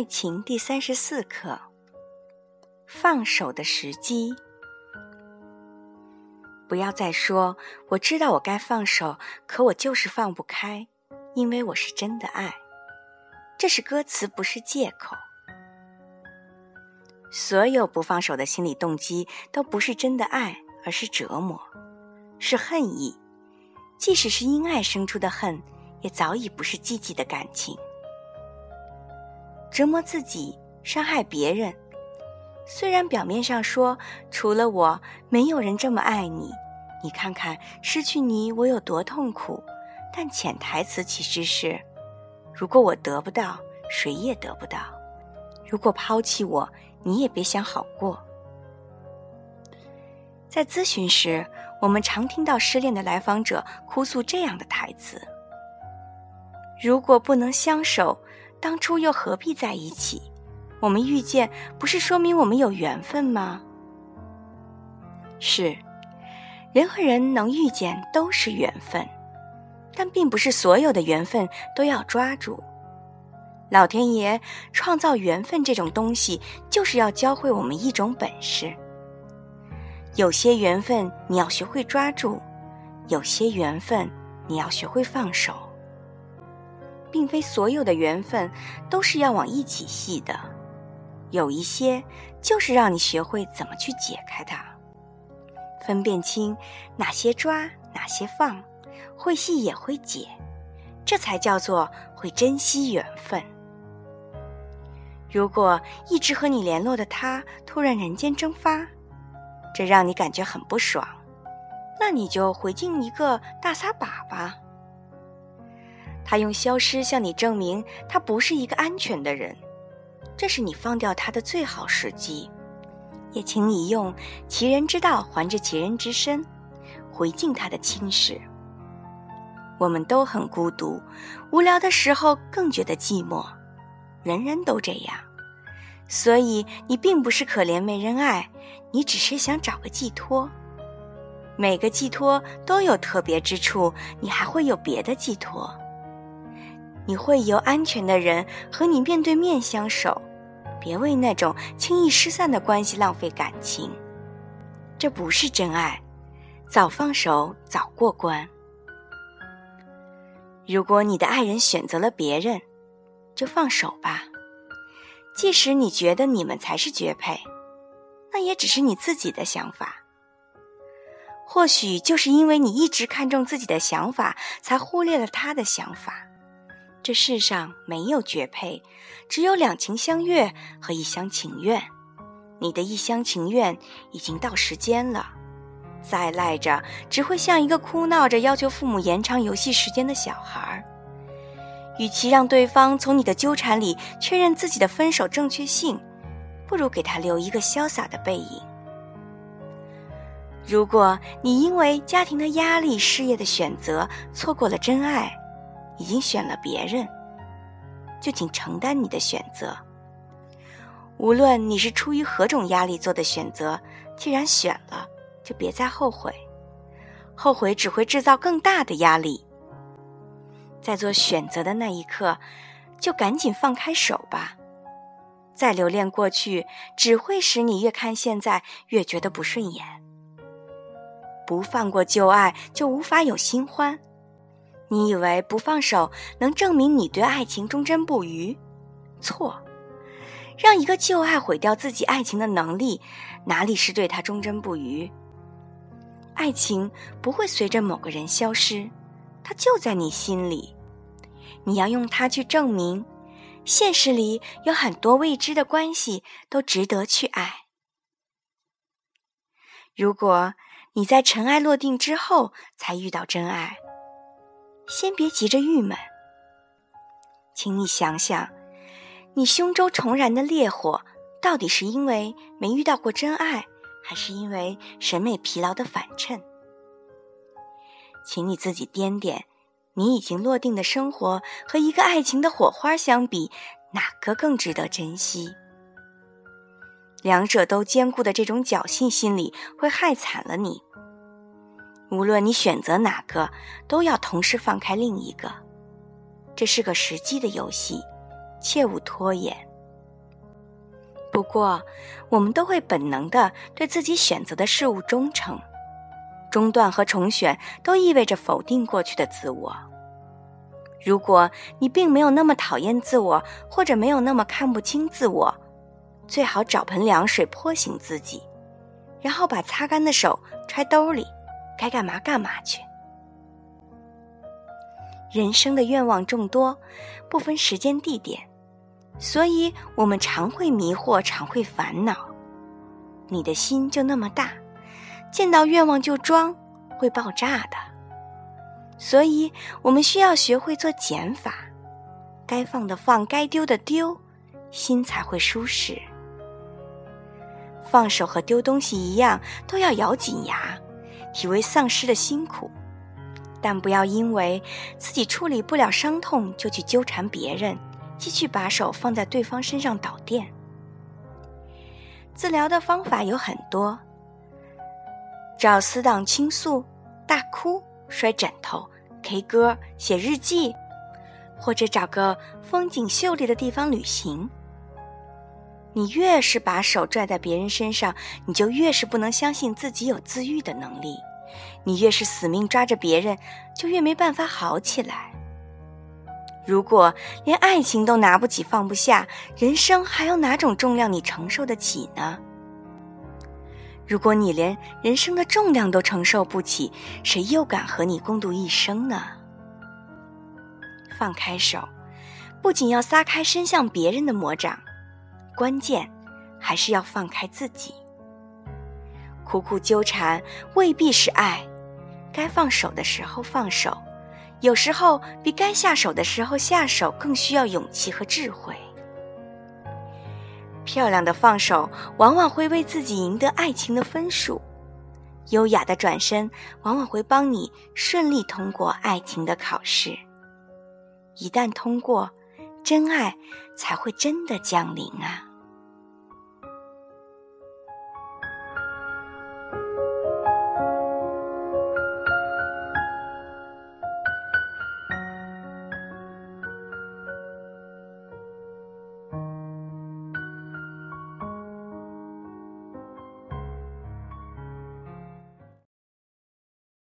爱情第三十四课：放手的时机。不要再说“我知道我该放手，可我就是放不开，因为我是真的爱”。这是歌词，不是借口。所有不放手的心理动机都不是真的爱，而是折磨，是恨意。即使是因爱生出的恨，也早已不是积极的感情。折磨自己，伤害别人。虽然表面上说除了我，没有人这么爱你，你看看失去你我有多痛苦，但潜台词其实是：如果我得不到，谁也得不到；如果抛弃我，你也别想好过。在咨询时，我们常听到失恋的来访者哭诉这样的台词：如果不能相守。当初又何必在一起？我们遇见不是说明我们有缘分吗？是，人和人能遇见都是缘分，但并不是所有的缘分都要抓住。老天爷创造缘分这种东西，就是要教会我们一种本事。有些缘分你要学会抓住，有些缘分你要学会放手。并非所有的缘分都是要往一起系的，有一些就是让你学会怎么去解开它，分辨清哪些抓，哪些放，会系也会解，这才叫做会珍惜缘分。如果一直和你联络的他突然人间蒸发，这让你感觉很不爽，那你就回敬一个大撒把吧。他用消失向你证明他不是一个安全的人，这是你放掉他的最好时机。也请你用其人之道还治其人之身，回敬他的轻视。我们都很孤独，无聊的时候更觉得寂寞，人人都这样。所以你并不是可怜没人爱，你只是想找个寄托。每个寄托都有特别之处，你还会有别的寄托。你会由安全的人和你面对面相守，别为那种轻易失散的关系浪费感情，这不是真爱。早放手，早过关。如果你的爱人选择了别人，就放手吧。即使你觉得你们才是绝配，那也只是你自己的想法。或许就是因为你一直看重自己的想法，才忽略了他的想法。这世上没有绝配，只有两情相悦和一厢情愿。你的一厢情愿已经到时间了，再赖着只会像一个哭闹着要求父母延长游戏时间的小孩儿。与其让对方从你的纠缠里确认自己的分手正确性，不如给他留一个潇洒的背影。如果你因为家庭的压力、事业的选择错过了真爱，已经选了别人，就请承担你的选择。无论你是出于何种压力做的选择，既然选了，就别再后悔，后悔只会制造更大的压力。在做选择的那一刻，就赶紧放开手吧。再留恋过去，只会使你越看现在越觉得不顺眼。不放过旧爱，就无法有新欢。你以为不放手能证明你对爱情忠贞不渝？错，让一个旧爱毁掉自己爱情的能力，哪里是对他忠贞不渝？爱情不会随着某个人消失，它就在你心里。你要用它去证明，现实里有很多未知的关系都值得去爱。如果你在尘埃落定之后才遇到真爱。先别急着郁闷，请你想想，你胸中重燃的烈火，到底是因为没遇到过真爱，还是因为审美疲劳的反衬？请你自己掂掂，你已经落定的生活和一个爱情的火花相比，哪个更值得珍惜？两者都兼顾的这种侥幸心理，会害惨了你。无论你选择哪个，都要同时放开另一个。这是个时机的游戏，切勿拖延。不过，我们都会本能的对自己选择的事物忠诚。中断和重选都意味着否定过去的自我。如果你并没有那么讨厌自我，或者没有那么看不清自我，最好找盆凉水泼醒自己，然后把擦干的手揣兜里，该干嘛干嘛去。人生的愿望众多，不分时间地点。所以，我们常会迷惑，常会烦恼。你的心就那么大，见到愿望就装，会爆炸的。所以我们需要学会做减法，该放的放，该丢的丢，心才会舒适。放手和丢东西一样，都要咬紧牙，体味丧失的辛苦。但不要因为自己处理不了伤痛，就去纠缠别人。继续把手放在对方身上导电。治疗的方法有很多：找死党倾诉、大哭、摔枕头、K 歌、写日记，或者找个风景秀丽的地方旅行。你越是把手拽在别人身上，你就越是不能相信自己有自愈的能力；你越是死命抓着别人，就越没办法好起来。如果连爱情都拿不起放不下，人生还有哪种重量你承受得起呢？如果你连人生的重量都承受不起，谁又敢和你共度一生呢？放开手，不仅要撒开伸向别人的魔掌，关键还是要放开自己。苦苦纠缠未必是爱，该放手的时候放手。有时候，比该下手的时候下手更需要勇气和智慧。漂亮的放手，往往会为自己赢得爱情的分数；优雅的转身，往往会帮你顺利通过爱情的考试。一旦通过，真爱才会真的降临啊！